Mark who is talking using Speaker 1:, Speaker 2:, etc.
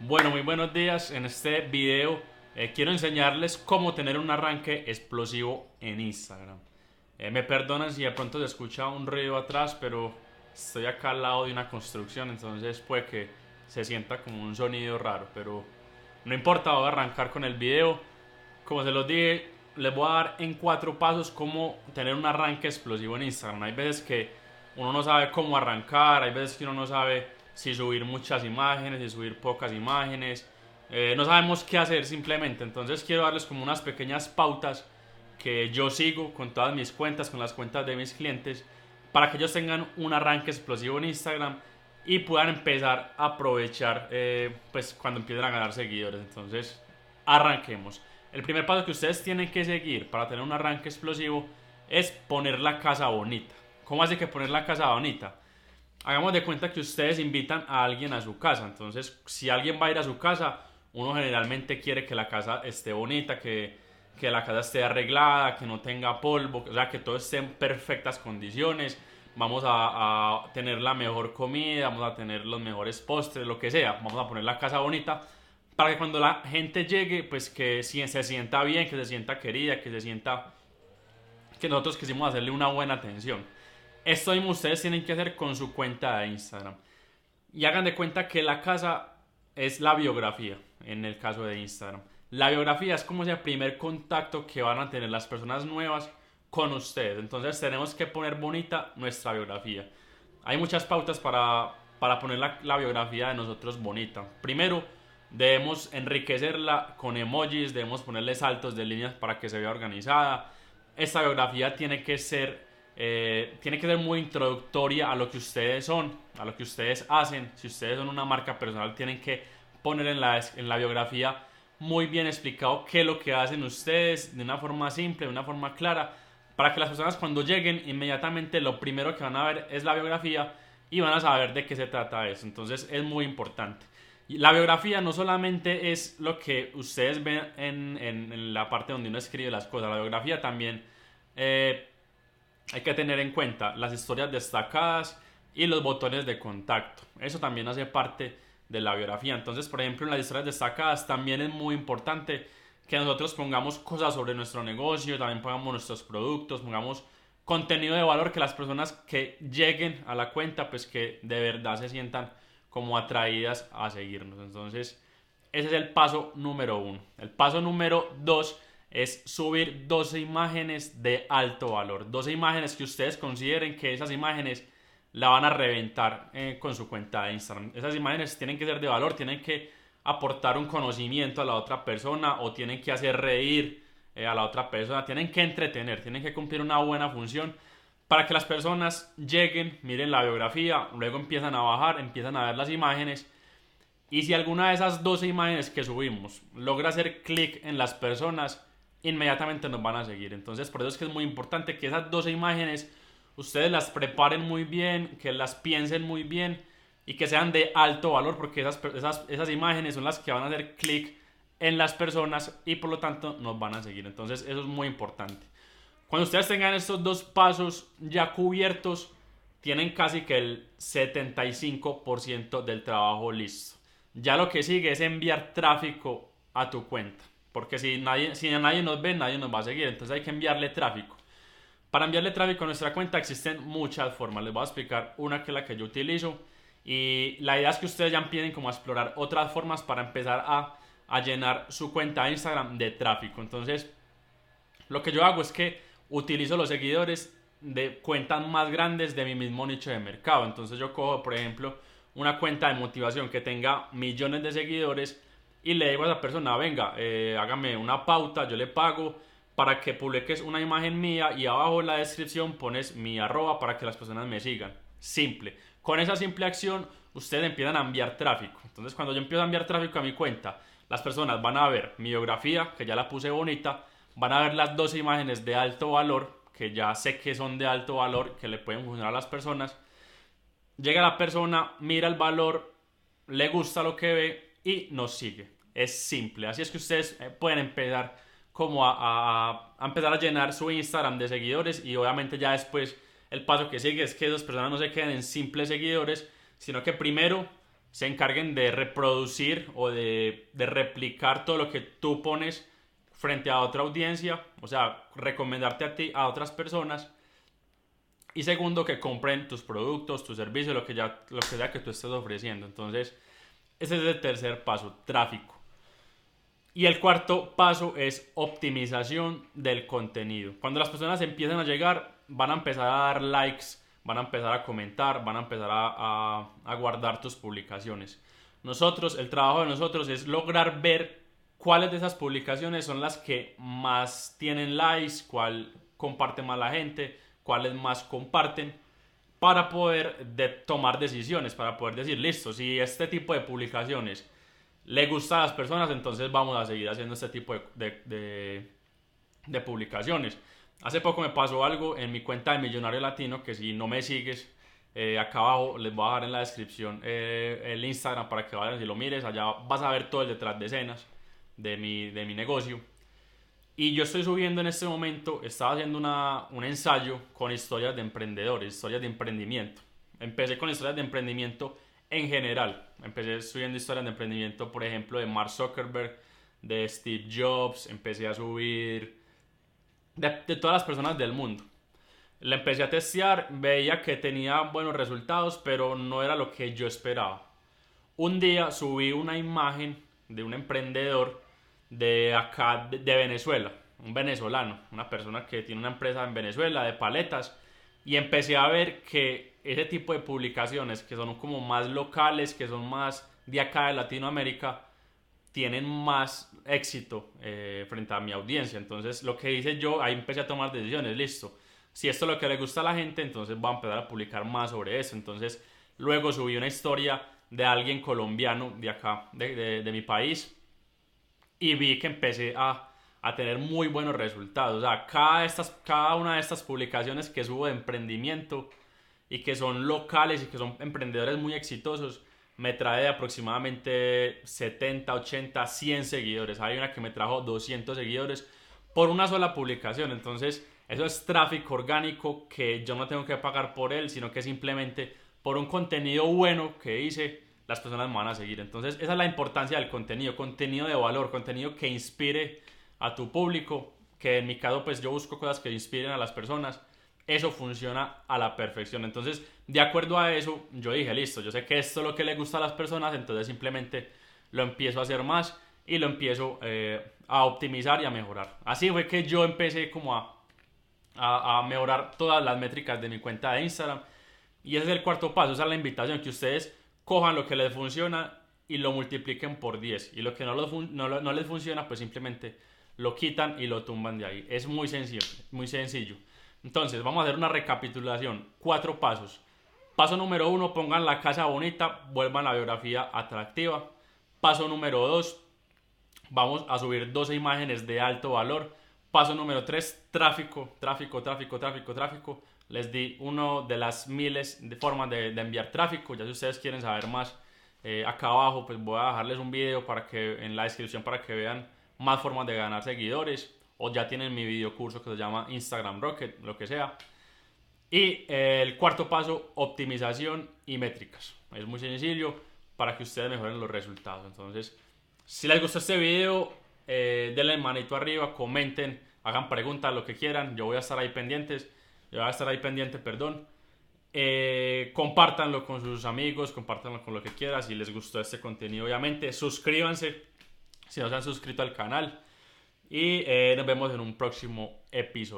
Speaker 1: Bueno, muy buenos días. En este video eh, quiero enseñarles cómo tener un arranque explosivo en Instagram. Eh, me perdonan si de pronto se escucha un ruido atrás, pero estoy acá al lado de una construcción, entonces puede que se sienta como un sonido raro, pero no importa, voy a arrancar con el video. Como se los dije, les voy a dar en cuatro pasos cómo tener un arranque explosivo en Instagram. Hay veces que uno no sabe cómo arrancar, hay veces que uno no sabe si subir muchas imágenes, si subir pocas imágenes. Eh, no sabemos qué hacer simplemente. Entonces quiero darles como unas pequeñas pautas que yo sigo con todas mis cuentas, con las cuentas de mis clientes, para que ellos tengan un arranque explosivo en Instagram y puedan empezar a aprovechar eh, pues cuando empiecen a ganar seguidores. Entonces, arranquemos. El primer paso que ustedes tienen que seguir para tener un arranque explosivo es poner la casa bonita. ¿Cómo hace que poner la casa bonita? Hagamos de cuenta que ustedes invitan a alguien a su casa. Entonces, si alguien va a ir a su casa, uno generalmente quiere que la casa esté bonita, que, que la casa esté arreglada, que no tenga polvo, o sea, que todo esté en perfectas condiciones. Vamos a, a, tener la mejor comida, vamos a tener los mejores postres, lo que sea. Vamos a poner la casa bonita para que cuando la gente llegue, pues que se sienta bien, que se sienta querida, que se sienta que nosotros quisimos hacerle una buena atención. Esto mismo ustedes tienen que hacer con su cuenta de Instagram. Y hagan de cuenta que la casa es la biografía, en el caso de Instagram. La biografía es como ese primer contacto que van a tener las personas nuevas con ustedes. Entonces tenemos que poner bonita nuestra biografía. Hay muchas pautas para, para poner la, la biografía de nosotros bonita. Primero, debemos enriquecerla con emojis, debemos ponerle saltos de líneas para que se vea organizada. Esta biografía tiene que ser eh, tiene que ser muy introductoria a lo que ustedes son, a lo que ustedes hacen. Si ustedes son una marca personal, tienen que poner en la, en la biografía muy bien explicado qué es lo que hacen ustedes de una forma simple, de una forma clara, para que las personas cuando lleguen inmediatamente lo primero que van a ver es la biografía y van a saber de qué se trata eso. Entonces es muy importante. La biografía no solamente es lo que ustedes ven en, en, la parte donde uno escribe las cosas, la biografía también eh, hay que tener en cuenta las historias destacadas y los botones de contacto. Eso también hace parte de la biografía. Entonces, por ejemplo, en las historias destacadas también es muy importante que nosotros pongamos cosas sobre nuestro negocio, también pongamos nuestros productos, pongamos contenido de valor que las personas que lleguen a la cuenta, pues que de verdad se sientan como atraídas a seguirnos. Entonces, ese es el paso número uno. El paso número dos es subir 12 imágenes de alto valor. 12 imágenes que ustedes consideren que esas imágenes la van a reventar eh, con su cuenta de Instagram. Esas imágenes tienen que ser de valor, tienen que aportar un conocimiento a la otra persona o tienen que hacer reír eh, a la otra persona, tienen que entretener, tienen que cumplir una buena función para que las personas lleguen, miren la biografía, luego empiezan a bajar, empiezan a ver las imágenes. Y si alguna de esas 12 imágenes que subimos logra hacer clic en las personas, inmediatamente nos van a seguir. Entonces, por eso es que es muy importante que esas 12 imágenes ustedes las preparen muy bien, que las piensen muy bien y que sean de alto valor, porque esas, esas, esas imágenes son las que van a hacer clic en las personas y por lo tanto nos van a seguir. Entonces, eso es muy importante. Cuando ustedes tengan estos dos pasos ya cubiertos, tienen casi que el 75% del trabajo listo. Ya lo que sigue es enviar tráfico a tu cuenta. Porque si, nadie, si nadie nos ve, nadie nos va a seguir. Entonces hay que enviarle tráfico. Para enviarle tráfico a nuestra cuenta existen muchas formas. Les voy a explicar una que es la que yo utilizo. Y la idea es que ustedes ya empiecen como a explorar otras formas para empezar a, a llenar su cuenta de Instagram de tráfico. Entonces, lo que yo hago es que utilizo los seguidores de cuentas más grandes de mi mismo nicho de mercado. Entonces yo cojo, por ejemplo, una cuenta de motivación que tenga millones de seguidores y le digo a esa persona, venga, eh, hágame una pauta, yo le pago para que publiques una imagen mía y abajo en la descripción pones mi arroba para que las personas me sigan. Simple. Con esa simple acción ustedes empiezan a enviar tráfico. Entonces cuando yo empiezo a enviar tráfico a mi cuenta, las personas van a ver mi biografía, que ya la puse bonita, van a ver las dos imágenes de alto valor, que ya sé que son de alto valor, que le pueden funcionar a las personas. Llega la persona, mira el valor, le gusta lo que ve y nos sigue. Es simple. Así es que ustedes eh, pueden empezar como a, empezar a llenar su Instagram de seguidores y obviamente ya después el paso que sigue es que esas personas no se queden en simples seguidores, sino que primero se encarguen de reproducir o de, de replicar todo lo que tú pones frente a otra audiencia, o sea, recomendarte a ti, a otras personas. Y segundo, que compren tus productos, tus servicios, lo que, ya, lo que sea que tú estés ofreciendo. Entonces, ese es el tercer paso, tráfico. Y el cuarto paso es optimización del contenido. Cuando las personas empiezan a llegar, van a empezar a dar likes, van a empezar a comentar, van a empezar a, guardar tus publicaciones. Nosotros, el trabajo de nosotros es lograr ver cuáles de esas publicaciones son las que más tienen likes, cuál comparte más la gente, cuáles más comparten, para poder de tomar decisiones, para poder decir, listo, si este tipo de publicaciones le gusta a las personas, entonces vamos a seguir haciendo este tipo de, publicaciones. Hace poco me pasó algo en mi cuenta de Millonario Latino, que si no me sigues, eh, acá abajo les voy a dejar en la descripción eh, el Instagram para que vayas y lo mires, allá vas a ver todo el detrás de escenas de mi, de mi negocio. Y yo estoy subiendo en este momento, estaba haciendo una, un ensayo con historias de emprendedores, historias de emprendimiento. Empecé con historias de emprendimiento en general. Empecé subiendo historias de emprendimiento, por ejemplo, de Mark Zuckerberg, de Steve Jobs, empecé a subir de, todas las personas del mundo. La empecé a testear, veía que tenía buenos resultados, pero no era lo que yo esperaba. Un día subí una imagen de un emprendedor de acá, de Venezuela, un venezolano, una persona que tiene una empresa en Venezuela de paletas, y empecé a ver que ese tipo de publicaciones que son como más locales, que son más de acá de Latinoamérica, tienen más éxito eh, frente a mi audiencia. Entonces, lo que hice yo, ahí empecé a tomar decisiones, listo. Si esto es lo que le gusta a la gente, entonces voy a empezar a publicar más sobre eso. Entonces, luego subí una historia de alguien colombiano de acá, de, de, mi país, y vi que empecé a, a, tener muy buenos resultados. O sea, cada, estas, cada una de estas publicaciones que subo de emprendimiento, y que son locales y que son emprendedores muy exitosos, me trae aproximadamente 70, 80, 100 seguidores. Hay una que me trajo 200 seguidores por una sola publicación. Entonces, eso es tráfico orgánico que yo no tengo que pagar por él, sino que simplemente por un contenido bueno que hice, las personas me van a seguir. Entonces, esa es la importancia del contenido, contenido de valor, contenido que inspire a tu público, que en mi caso, pues yo busco cosas que inspiren a las personas eso funciona a la perfección. Entonces, de acuerdo a eso, yo dije, listo, yo sé que esto es lo que le gusta a las personas, entonces simplemente lo empiezo a hacer más y lo empiezo eh, a optimizar y a mejorar. Así fue que yo empecé como a, a, mejorar todas las métricas de mi cuenta de Instagram. Y ese es el cuarto paso, esa es la invitación, que ustedes cojan lo que les funciona y lo multipliquen por 10. Y lo que no, les funciona, pues simplemente lo quitan y lo tumban de ahí. Es muy sencillo, muy sencillo. Entonces, vamos a hacer una recapitulación. Cuatro pasos. Paso número uno, pongan la casa bonita, vuelvan la biografía atractiva. Paso número dos, vamos a subir 12 imágenes de alto valor. Paso número tres, tráfico, tráfico, tráfico, tráfico, tráfico. Les di uno de las miles de formas de, enviar tráfico. Ya si ustedes quieren saber más, eh, acá abajo pues voy a dejarles un video para que en la descripción para que vean más formas de ganar seguidores o ya tienen mi video curso que se llama Instagram Rocket, lo que sea. Y eh, el cuarto paso, optimización y métricas. Es muy sencillo para que ustedes mejoren los resultados. Entonces, si les gustó este video, eh, denle manito arriba, comenten, hagan preguntas, lo que quieran. Yo voy a estar ahí pendientes. Yo voy a estar ahí pendiente, perdón. Eh, compártanlo con sus amigos, compártanlo con lo que quieran. Si les gustó este contenido, obviamente, suscríbanse si no se han suscrito al canal. Y eh, nos vemos en un próximo episodio.